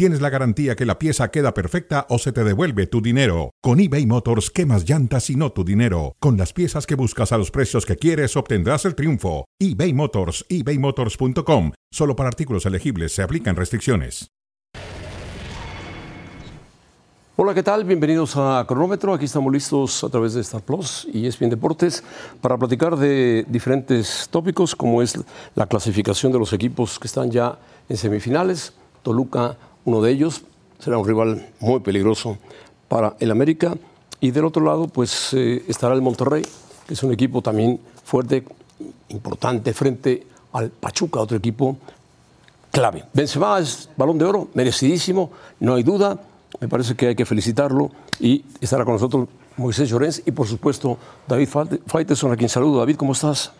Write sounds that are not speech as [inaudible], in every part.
tienes la garantía que la pieza queda perfecta o se te devuelve tu dinero. Con eBay Motors, quemas llantas y no tu dinero. Con las piezas que buscas a los precios que quieres, obtendrás el triunfo. eBay Motors, ebaymotors.com. Solo para artículos elegibles se aplican restricciones. Hola, ¿qué tal? Bienvenidos a Cronómetro. Aquí estamos listos a través de Star Plus y ESPN Deportes para platicar de diferentes tópicos como es la clasificación de los equipos que están ya en semifinales. Toluca, uno de ellos, será un rival muy peligroso para el América. Y del otro lado, pues eh, estará el Monterrey, que es un equipo también fuerte, importante frente al Pachuca, otro equipo clave. Benzema es balón de oro, merecidísimo, no hay duda. Me parece que hay que felicitarlo y estará con nosotros Moisés Llorens y por supuesto David Faiteson, a quien saludo. David, ¿cómo estás?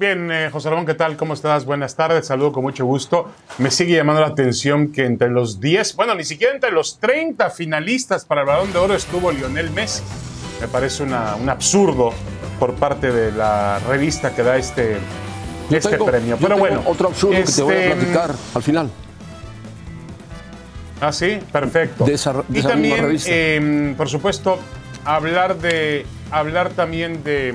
Bien, eh, José Ramón, ¿qué tal? ¿Cómo estás? Buenas tardes, saludo con mucho gusto. Me sigue llamando la atención que entre los 10, bueno, ni siquiera entre los 30 finalistas para el Balón de Oro estuvo Lionel Messi. Me parece un absurdo por parte de la revista que da este, este premio. Pero bueno. Otro absurdo que te voy a este, platicar al final. Ah, sí, perfecto. y también, em, por supuesto, hablar de hablar también de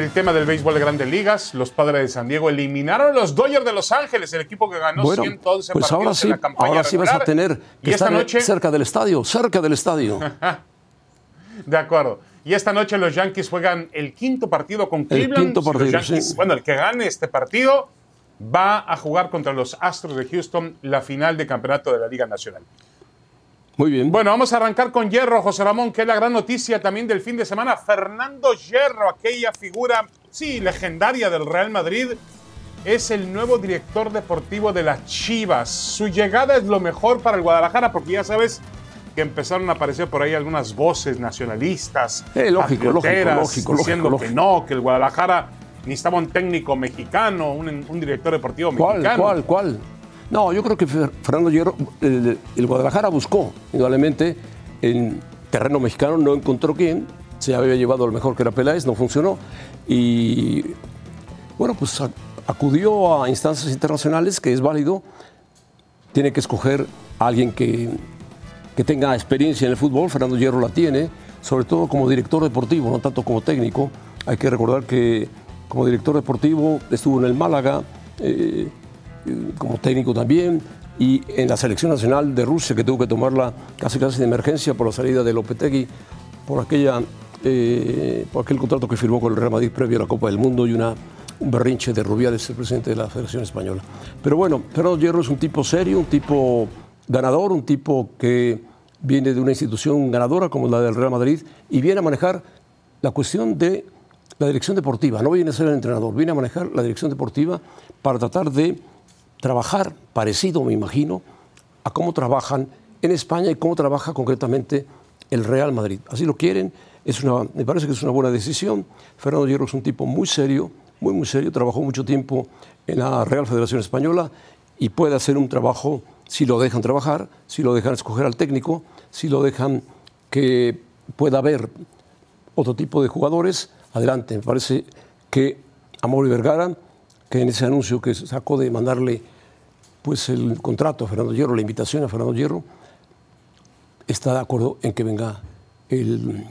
del tema del béisbol de Grandes Ligas, los Padres de San Diego eliminaron a los Dodgers de Los Ángeles, el equipo que ganó bueno, 111 pues ahora sí, en la campaña Ahora sí vas a tener que estar noche... cerca del estadio, cerca del estadio. [laughs] de acuerdo. Y esta noche los Yankees juegan el quinto partido con Cleveland. El quinto partido, Bueno, el que gane este partido va a jugar contra los Astros de Houston la final de campeonato de la Liga Nacional. Muy bien. Bueno, vamos a arrancar con Hierro, José Ramón, que es la gran noticia también del fin de semana. Fernando Hierro, aquella figura, sí, legendaria del Real Madrid, es el nuevo director deportivo de las Chivas. Su llegada es lo mejor para el Guadalajara, porque ya sabes que empezaron a aparecer por ahí algunas voces nacionalistas, eh, lógico, lógico, lógico, diciendo que no, que el Guadalajara necesitaba un técnico mexicano, un, director deportivo mexicano. ¿Cuál, cuál, cuál? No, yo creo que Fernando Hierro, el, Guadalajara buscó, indudablemente, en terreno mexicano, no encontró quién, se había llevado al mejor que era Peláez, no funcionó, y bueno, pues acudió a instancias internacionales, que es válido, tiene que escoger a alguien que, que tenga experiencia en el fútbol, Fernando Hierro la tiene, sobre todo como director deportivo, no tanto como técnico. Hay que recordar que como director deportivo estuvo en el Málaga, eh, como técnico también, y en la selección nacional de Rusia, que tuvo que tomarla casi casi de emergencia por la salida de Lopetegui, por, aquella, eh, por aquel contrato que firmó con el Real Madrid previo a la Copa del Mundo y una, un berrinche de Rubiales, el presidente de la Federación Española. Pero bueno, Fernando Hierro es un tipo serio, un tipo ganador, un tipo que viene de una institución ganadora como la del Real Madrid y viene a manejar la cuestión de la dirección deportiva. No viene a ser el entrenador, viene a manejar la dirección deportiva para tratar de trabajar parecido, me imagino, a cómo trabajan en España y cómo trabaja concretamente el Real Madrid. Así lo quieren, es una, me parece que es una buena decisión. Fernando Hierro es un tipo muy serio, muy, muy serio, trabajó mucho tiempo en la Real Federación Española y puede hacer un trabajo si lo dejan trabajar, si lo dejan escoger al técnico, si lo dejan que pueda haber otro tipo de jugadores. Adelante, me parece que Amor y Vergara que en ese anuncio que sacó de mandarle pues el contrato a Fernando Hierro, la invitación a Fernando Hierro, está de acuerdo en que venga el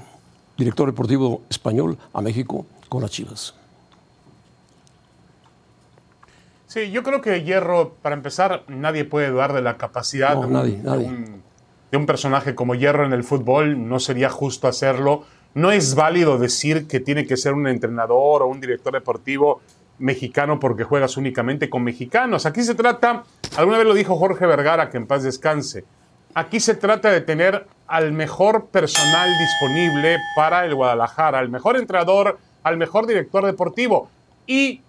director deportivo español a México con las Chivas. Sí, yo creo que Hierro, para empezar, nadie puede dudar de la capacidad de un personaje como Hierro en el fútbol. No sería justo hacerlo. No es válido decir que tiene que ser un entrenador o un director deportivo mexicano porque juegas únicamente con mexicanos. Aquí se trata, alguna vez lo dijo Jorge Vergara, que en paz descanse, aquí se trata de tener al mejor personal disponible para el Guadalajara, al mejor entrenador, al mejor director deportivo. Y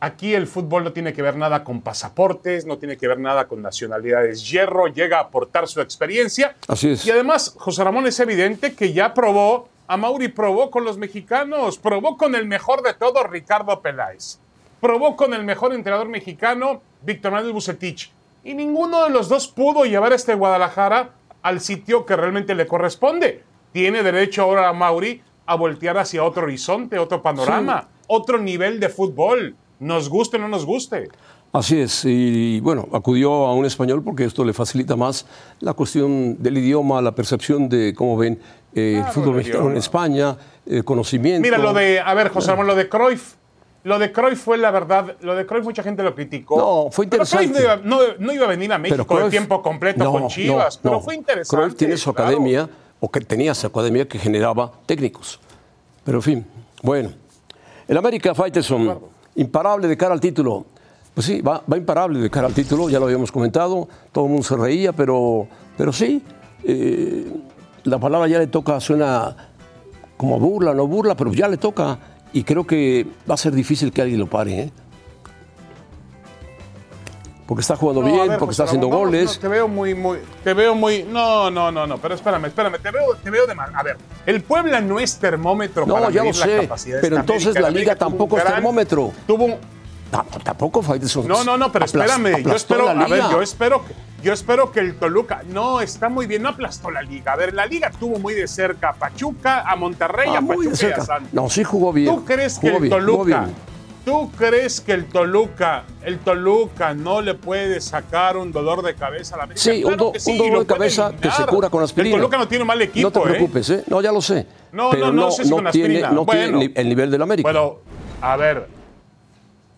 aquí el fútbol no tiene que ver nada con pasaportes, no tiene que ver nada con nacionalidades. Hierro llega a aportar su experiencia. Así es. Y además, José Ramón es evidente que ya probó a Mauri probó con los mexicanos, probó con el mejor de todos, Ricardo Peláez. probó con el mejor entrenador mexicano, Víctor Manuel Bucetich. Y ninguno de los dos pudo llevar a este Guadalajara al sitio que realmente le corresponde. Tiene derecho ahora a Mauri a voltear hacia otro horizonte, otro panorama, otro nivel de fútbol, nos guste o no nos guste. Así es, y bueno, acudió a un español porque esto le facilita más la cuestión del idioma, la percepción de cómo ven eh, el fútbol mexicano en España, el conocimiento. Mira, lo de, a ver, José Ramón, lo de Cruyff. Lo de Cruyff fue la verdad, lo de Cruyff mucha gente lo criticó. No, fue interesante. Pero Cruyff no, iba a venir a México de tiempo completo con Chivas, pero fue interesante. Cruyff tiene su academia, o que tenía su academia que generaba técnicos. Pero en fin, bueno. El América Fighterson, imparable de cara al título. Pues sí, va, imparable de cara al título, ya lo habíamos comentado, todo el mundo se reía, pero, pero sí, eh, la palabra ya le toca, suena como burla, no burla, pero ya le toca y creo que va a ser difícil que alguien lo pare. ¿eh? Porque está jugando bien, porque está haciendo goles. te veo muy, muy, te veo muy, no, no, no, no, pero espérame, espérame, te veo, te veo de mal. A ver, el Puebla no es termómetro no, para ya lo sé, pero entonces la, liga, tampoco es termómetro. Tuvo un, tampoco Faitelson. No, no, no, pero espérame. Yo espero, a ver, yo espero, que, yo espero que el Toluca. No, está muy bien, no aplastó la liga. A ver, la liga tuvo muy de cerca a Pachuca, a Monterrey, ah, a Pachuca y a Santos. No, sí jugó bien. ¿Tú crees que el Toluca. ¿Tú crees que el Toluca, el Toluca no le puede sacar un dolor de cabeza a la América? Sí, un, dolor de cabeza que se cura con aspirina. El Toluca no tiene mal equipo, No te ¿eh? preocupes, ¿eh? No, ya lo sé. No, no, no, si con tiene, no tiene el nivel del América. Bueno, a ver,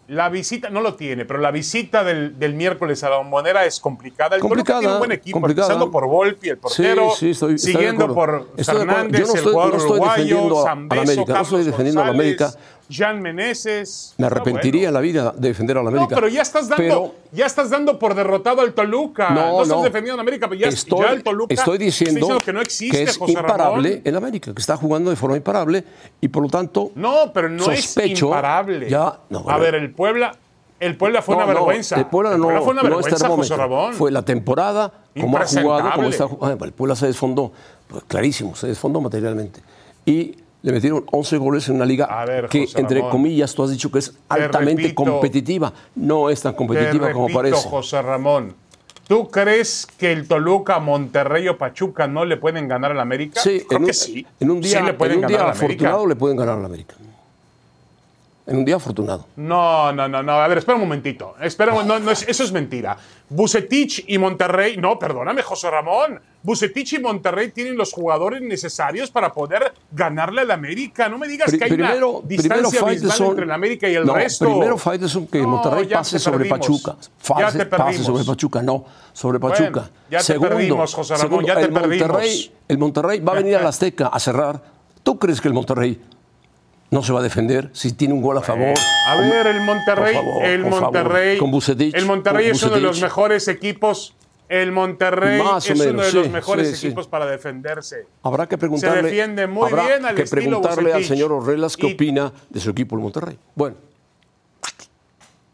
la visita, no lo tiene, pero la visita del, del miércoles a la bombonera es complicada. El complicada, tiene un buen equipo, empezando por Volpi, el portero, sí, sí, estoy, siguiendo por Fernández, el jugador uruguayo, Zambeso, no estoy defendiendo a la América. Jean Meneses. Me arrepentiría en la vida de defender a la América. No, pero ya estás dando, ya estás dando por derrotado al Toluca. No, no estás defendiendo a América, pero ya, estoy, ya el Toluca. Estoy diciendo, que no existe, que es imparable en América, que está jugando de forma imparable y por lo tanto. No, pero no es imparable. Ya, a ver, el Puebla. El Puebla fue una vergüenza. el Puebla no, fue una vergüenza, José Ramón. Fue la temporada, como ha jugado, como está jugando. El Puebla se desfondó, pues, clarísimo, se desfondó materialmente. Y le metieron 11 goles en una liga que, entre comillas, tú has dicho que es altamente competitiva. No es tan competitiva como parece. José Ramón, ¿tú crees que el Toluca, Monterrey o Pachuca no le pueden ganar al América? Sí, Creo que sí. En un día, en un día afortunado le pueden ganar al América. En un día afortunado. No, no, no, no. A ver, espera un momentito. Espera, no, no, eso es mentira. Bucetich y Monterrey. No, perdóname, José Ramón. Bucetich y Monterrey tienen los jugadores necesarios para poder ganarle al América. No me digas que hay primero, una distancia primero entre el América y el no, resto. Primero Faitelson que Monterrey pase sobre Pachuca. Pase, pase, sobre Pachuca, no, sobre Pachuca. ya te segundo, perdimos, José Ramón, ya te el Monterrey, el Monterrey va a venir a la Azteca a cerrar. ¿Tú crees que el Monterrey no se va a defender si tiene un gol a favor. A ver, el Monterrey, el Monterrey, con Bucetich, el Monterrey es uno de los mejores equipos. El Monterrey es uno de los mejores equipos para defenderse. Habrá que preguntarle. Se defiende muy bien al que preguntarle al señor Orrelas qué opina de su equipo el Monterrey. Bueno.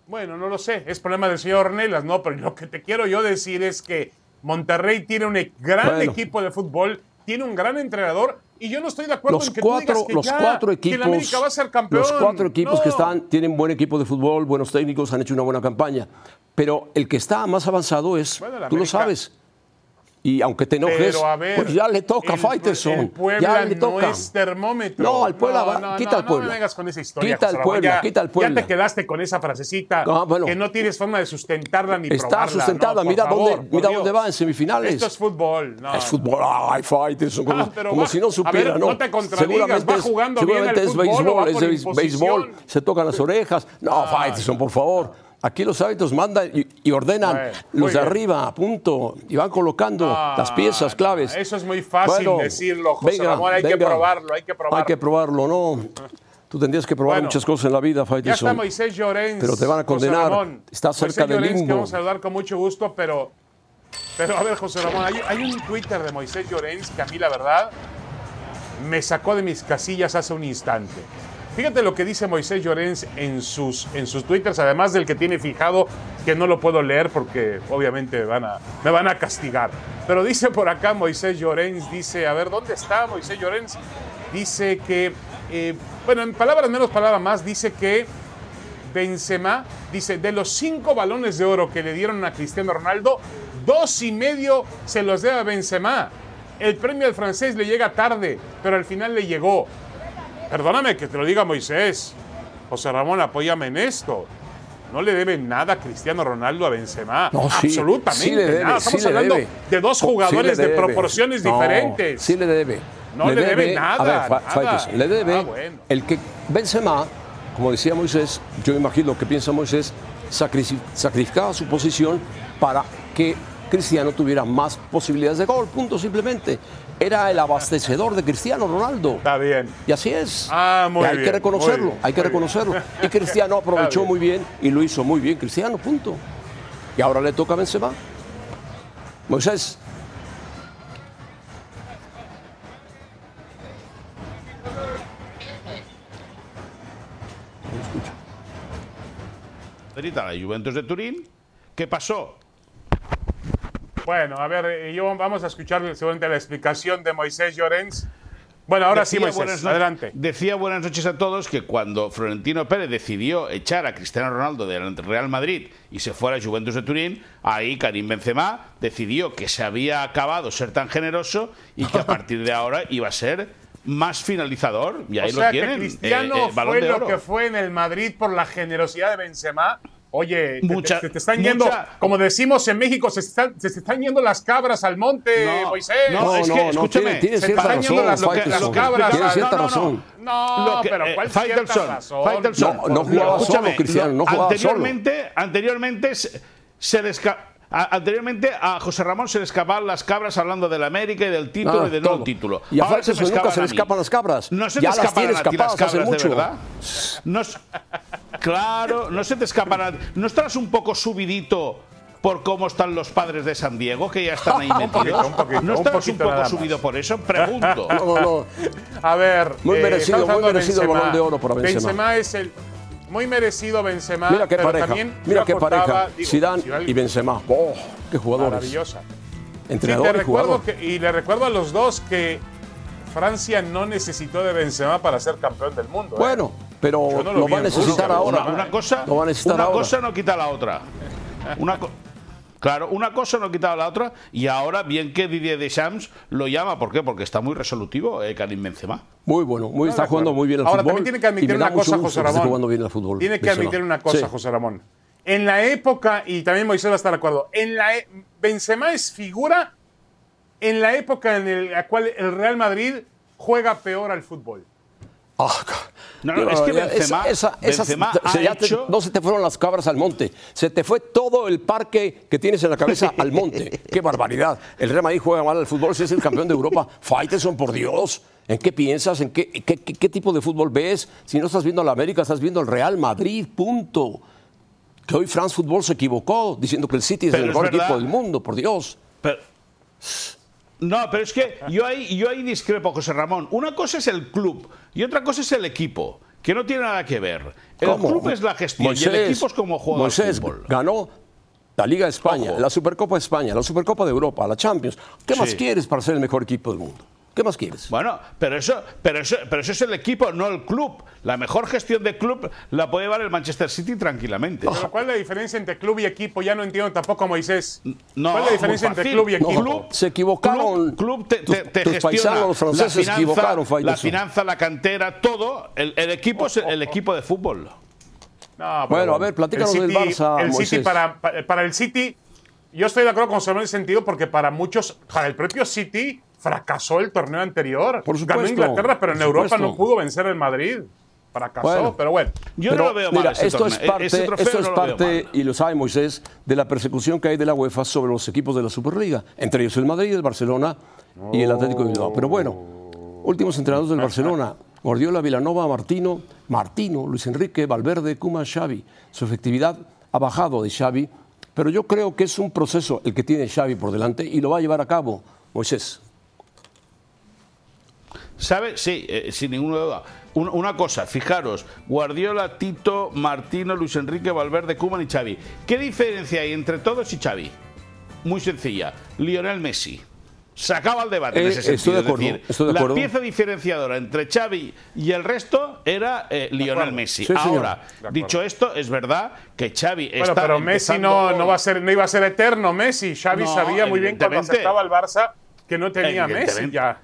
Bueno, no lo sé, es problema del señor Ornelas, no, pero lo que te quiero yo decir es que Monterrey tiene un gran equipo de fútbol, tiene un gran entrenador y yo no estoy de acuerdo los en que cuatro, tú que los cuatro equipos, que América va a ser campeón. Los cuatro equipos que están tienen buen equipo de fútbol, buenos técnicos, han hecho una buena campaña. Pero el que está más avanzado es, tú lo sabes, y aunque te enojes, pues ya le toca a Faitelson. ya le toca. no es termómetro. No, al Puebla, no, quita al Puebla. No me vengas con esa historia. Quita al Puebla, quita al Puebla. Ya te quedaste con esa frasecita ah, que no tienes forma de sustentarla ni Está probarla. Está sustentada, mira, dónde, mira dónde va en semifinales. Esto es fútbol. es fútbol, ay, Faitelson, como, ah, como si no supiera, ¿no? no te seguramente va jugando seguramente bien es béisbol, es béisbol, se tocan las orejas. No, Faitelson, por favor. Aquí los hábitos mandan y, ordenan los de arriba, a punto, y van colocando las piezas claves. Eso es muy fácil decirlo, José Ramón, hay que probarlo, hay que probarlo. Hay que probarlo, ¿no? Tú tendrías que probar muchas cosas en la vida, Faitelson. Ya está Moisés Llorens. Pero te van a condenar. está cerca del limbo. que vamos a saludar con mucho gusto, pero... Pero a ver, José Ramón, hay, hay un Twitter de Moisés Llorens que a mí, la verdad, me sacó de mis casillas hace un instante. Fíjate lo que dice Moisés Llorens en sus, en sus twitters, además del que tiene fijado, que no lo puedo leer porque obviamente me van a, me van a castigar. Pero dice por acá Moisés Llorens, dice, a ver, ¿dónde está Moisés Llorens? Dice que, eh, bueno, en palabras menos, palabras más, dice que Benzema dice, de los cinco balones de oro que le dieron a Cristiano Ronaldo, dos y medio se los debe a Benzema. El premio al francés le llega tarde, pero al final le llegó. Perdóname que te lo diga Moisés. José Ramón, apóyame en esto. No le debe nada a Cristiano Ronaldo a Benzema. Absolutamente nada. Estamos hablando de dos jugadores de proporciones diferentes. Sí le debe. No le, debe, nada. A ver, le debe ah, el que Benzema, como decía Moisés, yo imagino que piensa Moisés, sacrificaba su posición para que Cristiano tuviera más posibilidades de gol, punto simplemente. Era el abastecedor de Cristiano Ronaldo. Está bien. Y así es. Ah, muy hay que reconocerlo, hay que reconocerlo. [laughs] Y Cristiano aprovechó muy bien y lo hizo muy bien Cristiano, punto. Y ahora le toca a Benzema. Moisés. la Juventus de Turín. ¿Qué pasó? Bueno, a ver, eh, yo vamos a escuchar seguramente la explicación de Moisés Llorens. Bueno, ahora sí, Moisés, adelante. Decía buenas noches a todos que cuando Florentino Pérez decidió echar a Cristiano Ronaldo del Real Madrid y se fuera a Juventus de Turín, ahí Karim Benzema decidió que se había acabado ser tan generoso y que a [laughs] partir de ahora iba a ser más finalizador. Y ahí o sea lo tienen. Que Cristiano eh, eh, fue lo que fue en el Madrid por la generosidad de Benzema Oye, se te, están yendo, como decimos en México, se, están, se, están yendo las cabras al monte, Moisés. No, es que, escúchame, tiene, se están yendo las, cabras. Tiene cierta razón. No, pero ¿cuál es cierta razón? No, no jugaba solo, Cristiano, no jugaba anteriormente, solo. Anteriormente se Anteriormente a José Ramón se le escapaban las cabras hablando de la América y del título y del no título. Y a Francis nunca se le escapan las cabras. No se te escapan a ti las cabras, de verdad. No, claro, no se te escapan. ¿No estás un poco subidito por cómo están los padres de San Diego, que ya están ahí [laughs] metidos? un poquito, ¿No estás un, poco subido por eso? Pregunto. [laughs] No, no. A ver, muy eh, merecido, muy merecido el balón de oro para Benzema. Benzema es el muy merecido Benzema. Mira qué pero pareja. También Mira qué pareja. Zidane y Benzema. Oh, qué jugadores. Maravillosa. Entrenador y jugador. y le recuerdo a los dos que Francia no necesitó de Benzema para ser campeón del mundo. ¿eh? Bueno, pero lo, va a necesitar ahora. Una, cosa, una cosa no quita la otra. Una Claro, una cosa no quitaba la otra y ahora bien que Didier Deschamps lo llama, ¿por qué? Porque está muy resolutivo eh, Karim Benzema. Muy bueno, muy, está jugando muy bien al ahora, fútbol. Ahora también tiene que admitir una cosa, José Ramón. Bien al fútbol, tiene que admitir una cosa, José Ramón. En la época, y también Moisés va a estar de acuerdo, en la e, Benzema es figura en la época en la cual el Real Madrid juega peor al fútbol. Ah, no, no, es que Benzema, esa, Benzema no se te fueron las cabras al monte, se te fue todo el parque que tienes en la cabeza al monte. [laughs] ¡Qué barbaridad! El Real Madrid juega mal al fútbol, si es el campeón de Europa. [laughs] Faitelson, por Dios. ¿En qué piensas? ¿En qué, qué, tipo de fútbol ves? Si no estás viendo a la América, estás viendo al Real Madrid, punto. Que hoy France Football se equivocó diciendo que el City es el mejor equipo del mundo, por Dios. Pero, no, pero es que yo ahí, yo ahí discrepo, José Ramón. Una cosa es el club y otra cosa es el equipo, que no tiene nada que ver. El club es la gestión y el equipo es como juega Moisés fútbol. ganó la Liga de España, la Supercopa de España, la Supercopa de Europa, la Champions. ¿Qué más quieres para ser el mejor equipo del mundo? ¿Qué más quieres? Bueno, pero eso, pero eso, pero eso es el equipo, no el club. La mejor gestión de club la puede llevar el Manchester City tranquilamente. ¿Cuál es la diferencia entre club y equipo? Ya no entiendo tampoco, Moisés. No, ¿Cuál es la diferencia entre club y equipo? se equivocaron. Club, te, te, gestiona los franceses la finanza, equivocaron, la finanza, la cantera, todo. El, equipo es el equipo de fútbol. bueno, a ver, platícanos del Barça, el Moisés. City para, para el City, yo estoy de acuerdo con Samuel en el sentido porque para muchos, para el propio City fracasó el torneo anterior. Por supuesto. Ganó Inglaterra, pero en Europa no pudo vencer el Madrid. Fracasó, pero bueno. Yo no lo veo mira, mal. esto es parte, esto es parte y lo sabe Moisés, de la persecución que hay de la UEFA sobre los equipos de la Superliga. Entre ellos el Madrid, el Barcelona y el Atlético de Bilbao. Pero bueno, últimos entrenadores del Barcelona. [laughs] Guardiola, Vilanova, Martino, Martino, Luis Enrique, Valverde, Kuma, Xavi. Su efectividad ha bajado de Xavi, pero yo creo que es un proceso el que tiene Xavi por delante y lo va a llevar a cabo Moisés. ¿Sabe? Sí, eh, sin ninguna duda. una cosa, fijaros, Guardiola, Tito, Martino, Luis Enrique, Valverde, Kuman y Xavi. ¿Qué diferencia hay entre todos y Xavi? Muy sencilla, Lionel Messi. Se acaba el debate en Eh, estoy de Es acuerdo, decir, estoy de la pieza diferenciadora entre Xavi y el resto era eh, Lionel. Messi. Sí. Ahora, dicho esto, es verdad que Xavi Bueno, está pero Messi no, no, va a ser, no iba a ser eterno, Messi. Xavi No, sabía muy bien cuando aceptaba el Barça que no tenía Messi ya.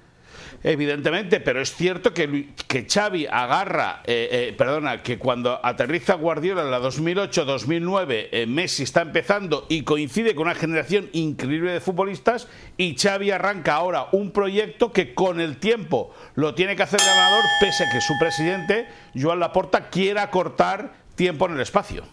Evidentemente, pero es cierto que, que Xavi agarra, eh, eh, perdona, que cuando aterriza Guardiola en la 2008-2009, eh, Messi está empezando y coincide con una generación increíble de futbolistas y Xavi arranca ahora un proyecto que con el tiempo lo tiene que hacer ganador, pese a que su presidente, Joan Laporta, quiera cortar tiempo en el espacio.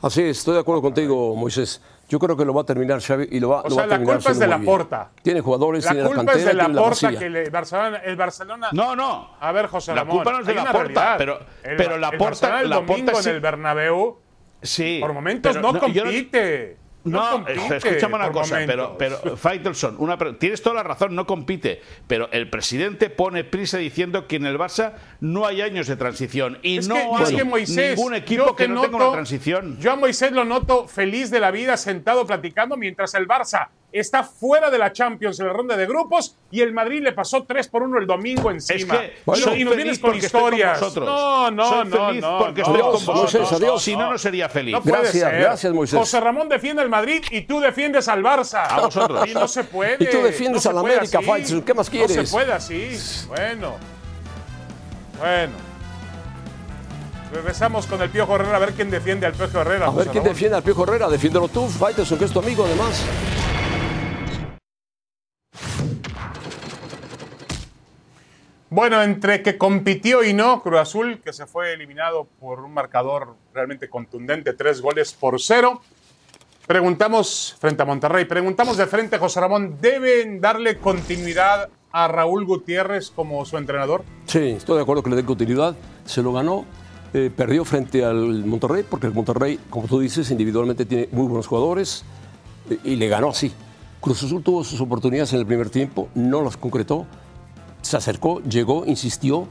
Así es, estoy de acuerdo contigo, Moisés. Yo creo que lo va a terminar Xavi y lo va, O lo sea, va a la culpa es de muy bien. Laporta. Tiene jugadores, La tiene la culpa cantera, es de la masía. que le- Barcelona, el Barcelona. No, no. A ver, José La Ramón. culpa no es de Laporta, realidad. pero- El- pero el Laporta- Barcelona el Laporta domingo sí- en el Bernabéu, Sí. por momentos pero no, yo compite. No, No, compite. escúchame una cosa, pero, momentos. pero Faitelson, una, tienes toda la razón, no compite, pero el presidente pone prisa diciendo que en el Barça no hay años de transición y Es no que, hay es que Moisés, ningún equipo que, no tenga una transición. Yo a Moisés lo noto feliz de la vida, sentado platicando, mientras el Barça está fuera de la Champions en la ronda de grupos y el Madrid le pasó 3 por 1 el domingo encima. que y, soy y nos vienes con porque estoy con historias. No, no, Soy no, feliz no. porque no, estoy no, con no, vosotros. no, Adiós. Si no, no sería feliz. No puede Gracias, ser. gracias, Moisés. José Ramón defiende al Madrid y tú defiendes al Barça. A vosotros. Y no se puede. Y tú defiendes no al América. Faitelson. ¿Qué más No quieres? se puede así. Bueno. Bueno. Regresamos con el Piojo Herrera a ver quién defiende al Piojo Herrera. A ver José quién Ramón. defiende al Piojo Herrera. Defiéndelo tú, Faitelson, que es tu amigo además. Bueno, entre que compitió y no, Cruz Azul, que se fue eliminado por un marcador realmente contundente, tres goles por cero. Preguntamos frente a Monterrey, preguntamos de frente a José Ramón, ¿deben darle continuidad a Raúl Gutiérrez como su entrenador? Sí, estoy de acuerdo que le den continuidad. Se lo ganó. eh, perdió frente al Monterrey, porque el Monterrey, como tú dices, individualmente tiene muy buenos jugadores eh, y le ganó así. Cruz Azul tuvo sus oportunidades en el primer tiempo, no las concretó. Se acercó, llegó, insistió,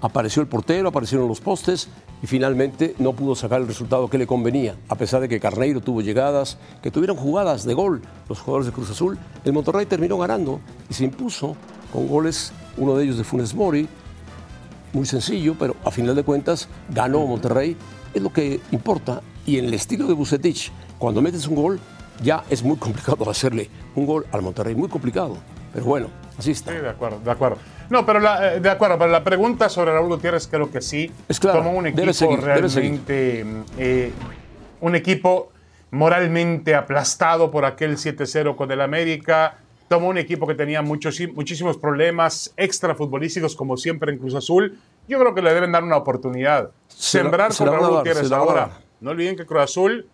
apareció el portero, aparecieron los postes y finalmente no pudo sacar el resultado que le convenía. A pesar de que Carneiro tuvo llegadas, que tuvieron jugadas de gol los jugadores de Cruz Azul, el Monterrey terminó ganando y se impuso con goles, uno de ellos de Funes Mori, muy sencillo, pero a final de cuentas ganó Monterrey, es lo que importa. Y en el estilo de Bucetich, cuando metes un gol, ya es muy complicado [laughs] hacerle un gol al Monterrey, muy complicado. Pero bueno, así está. Sí, de acuerdo, de acuerdo. No, pero la, eh, de acuerdo, pero la pregunta sobre Raúl Gutiérrez creo que sí. Es claro, Tomó un equipo seguir, debe seguir. realmente, eh, un equipo moralmente aplastado por aquel 7-0 con el América. Tomó un equipo que tenía muchos, muchísimos problemas extrafutbolísticos, como siempre en Cruz Azul. Yo creo que le deben dar una oportunidad. Se Sembrar se con Raúl Gutiérrez se ahora. No olviden que Cruz Azul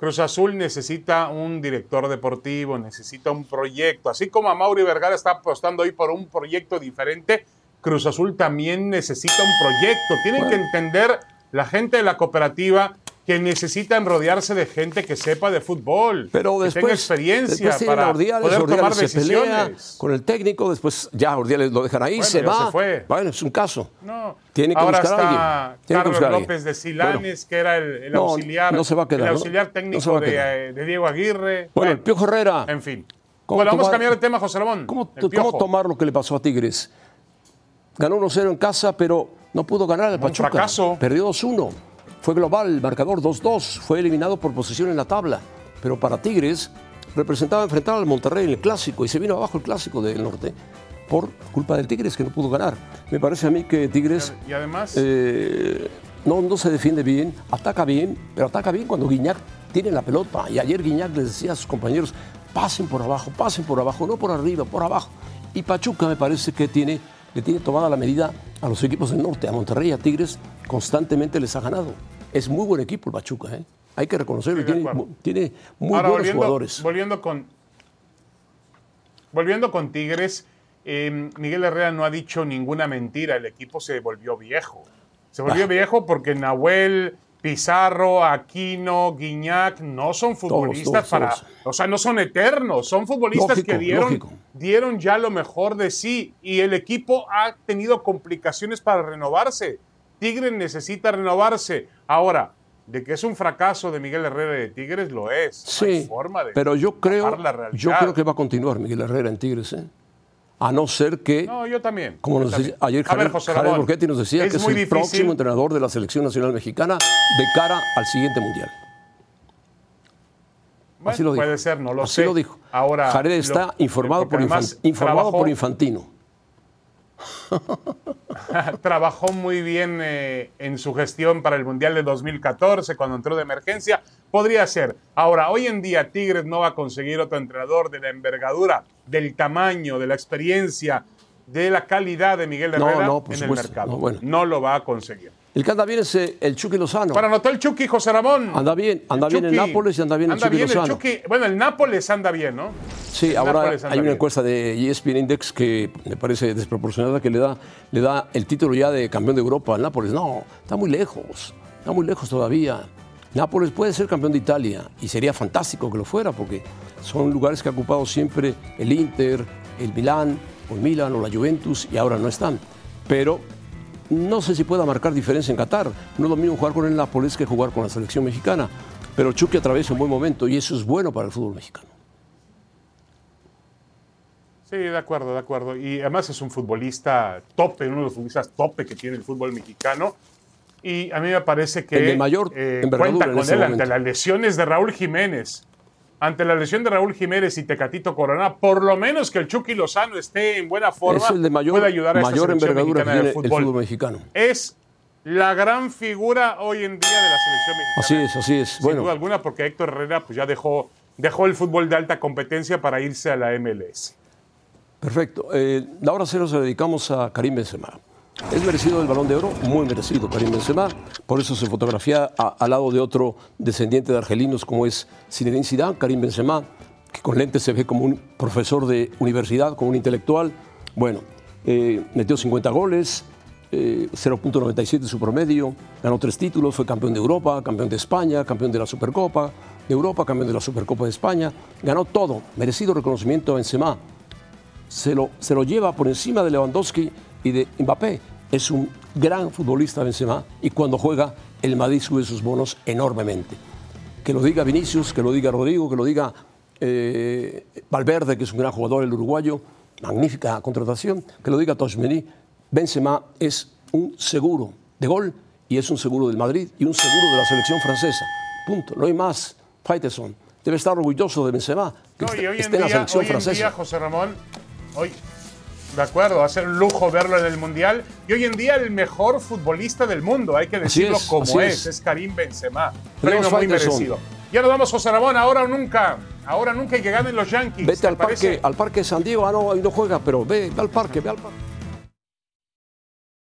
Cruz Azul necesita un director deportivo, necesita un proyecto. Así como a Mauri Vergara está apostando hoy por un proyecto diferente, Cruz Azul también necesita un proyecto. Tienen que entender la gente de la cooperativa que necesitan rodearse de gente que sepa de fútbol, Pero que después, tenga experiencia después para a Ordiales, poder Ordiales tomar se pelea decisiones. con el técnico, después ya Ordiales lo dejan ahí, Bueno, se va. se fue. Bueno, es un caso. No. Tiene que Ahora buscar a está alguien. Tiene que Carlos buscar a. López de Silanes, que era el, el No, auxiliar, no se va a quedar, el ¿no? auxiliar No técnico a de, eh, de Diego Aguirre. Bueno, el Piojo Herrera. En fin. ¿Cómo Bueno, vamos a cambiar de tema, José Ramón. ¿Cómo, cómo tomar lo que le pasó a Tigres? Ganó 1-0 en casa, pero no pudo ganar al Pachuca. fracaso. Perdió 2-1. Fue global, marcador 2-2. Fue eliminado por posición en la tabla. Pero para Tigres representaba enfrentar al Monterrey en el clásico y se vino abajo el clásico del norte por culpa del Tigres que no pudo ganar. Me parece a mí que Tigres Y además, eh, no, no se defiende bien, ataca bien, pero ataca bien cuando Guiñac tiene la pelota. Y ayer Guiñac les decía a sus compañeros, pasen por abajo, pasen por abajo, no por arriba, por abajo. Y Pachuca me parece que tiene, le tiene tomada la medida a los equipos del norte, a Monterrey a Tigres, constantemente les ha ganado. Es muy buen equipo el Pachuca, ¿eh? hay que reconocerlo, tiene, tiene muy ahora buenos volviendo, jugadores. volviendo con volviendo con Tigres, eh, Miguel Herrera no ha dicho ninguna mentira. El equipo se volvió viejo. Se Ah. volvió viejo porque Nahuel, Pizarro, Aquino, Guiñac no son futbolistas todos, para, todos. o sea, no son eternos, son futbolistas Lógico, que dieron, lógico. dieron ya lo mejor de sí y el equipo ha tenido complicaciones para renovarse. Tigres necesita renovarse. Ahora, de que es un fracaso de Miguel Herrera de Tigres, lo es. Sí, forma de pero yo creo, yo creo que va a continuar Miguel Herrera en Tigres, ¿eh? A no ser que. No, yo también. Como nos decía, ayer Javier, Javier nos decía que es el próximo entrenador de la selección nacional mexicana de cara al siguiente mundial. Así lo dijo. Puede ser, no lo sé. Así lo dijo. Ahora, Jared está informado, por, informado por Infantino. [laughs] trabajó muy bien eh, en su gestión para el Mundial de 2014 cuando entró de emergencia. Podría ser. Ahora, hoy en día Tigres no va a conseguir otro entrenador de la envergadura, del tamaño, de la experiencia, de la calidad de Miguel Herrera en el mercado. No lo va a conseguir. El que anda bien es eh, el Chucky Lozano. Para anotar el Chucky, José Ramón. Anda bien, anda bien en Nápoles y anda bien el Chucky Lozano. bueno, el Nápoles anda bien, ¿no? Sí, ahora hay una encuesta de ESPN Index que me parece desproporcionada que le da, le da el título ya de campeón de Europa al Nápoles. No, está muy lejos, está muy lejos todavía. Nápoles puede ser campeón de Italia y sería fantástico que lo fuera porque son lugares que ha ocupado siempre el Inter, el Milán, o el Milan o la Juventus y ahora no están. Pero no sé si pueda marcar diferencia en Qatar. No es lo mismo jugar con el Nápoles que jugar con la selección mexicana. Pero Chucky atraviesa un buen momento y eso es bueno para el fútbol mexicano. Sí, de acuerdo, de acuerdo. Y además es un futbolista tope, uno de los futbolistas tope que tiene el fútbol mexicano. Y a mí me parece que mayor eh, cuenta con él ante las lesiones de Raúl Jiménez ante la lesión de Raúl Jiménez y Tecatito Corona, por lo menos que el Chucky Lozano esté en buena forma, es el de mayor, puede ayudar a mayor envergadura que tiene fútbol. el fútbol mexicano. Es la gran figura hoy en día de la selección mexicana. Así es, así es. Sin duda alguna, porque Héctor Herrera pues, ya dejó, dejó el fútbol de alta competencia para irse a la MLS. Perfecto. Eh, la hora cero se la dedicamos a Karim Benzema. Es merecido el balón de oro, muy merecido Karim Benzema. Por eso se fotografía al lado de otro descendiente de argelinos como es Zinedine Zidane, Karim Benzema, que con lentes se ve como un profesor de universidad, como un intelectual. Bueno, eh, metió 50 goles, 0.97 eh, su promedio, ganó tres títulos, fue campeón de Europa, campeón de España, campeón de la Supercopa de Europa, campeón de la Supercopa de España, ganó todo, merecido reconocimiento a Benzema. Se lo, se lo lleva por encima de Lewandowski y de Mbappé. Es un gran futbolista Benzema y cuando juega el Madrid sube sus bonos enormemente. Que lo diga Vinicius, que lo diga Rodrigo, que lo diga eh, Valverde, que es un gran jugador, el uruguayo, magnífica contratación, que lo diga Toshmeni. Benzema es un seguro de gol y es un seguro del Madrid y un seguro de la selección francesa. Punto. No hay más. Faiteson debe estar orgulloso de Benzema. Que no, y hoy en, día, la selección hoy en día, José Ramón, hoy, de acuerdo, va a ser un lujo verlo en el Mundial. Y hoy en día el mejor futbolista del mundo, hay que decirlo como es. es, Karim Benzema. Premio muy merecido. Ya nos vamos, José Ramón, ahora o nunca. Ahora nunca hay que ganen los Yankees. Vete al parque, al parque San Diego. Ah, no, ahí no juega, pero ve, ve al parque, ve al parque.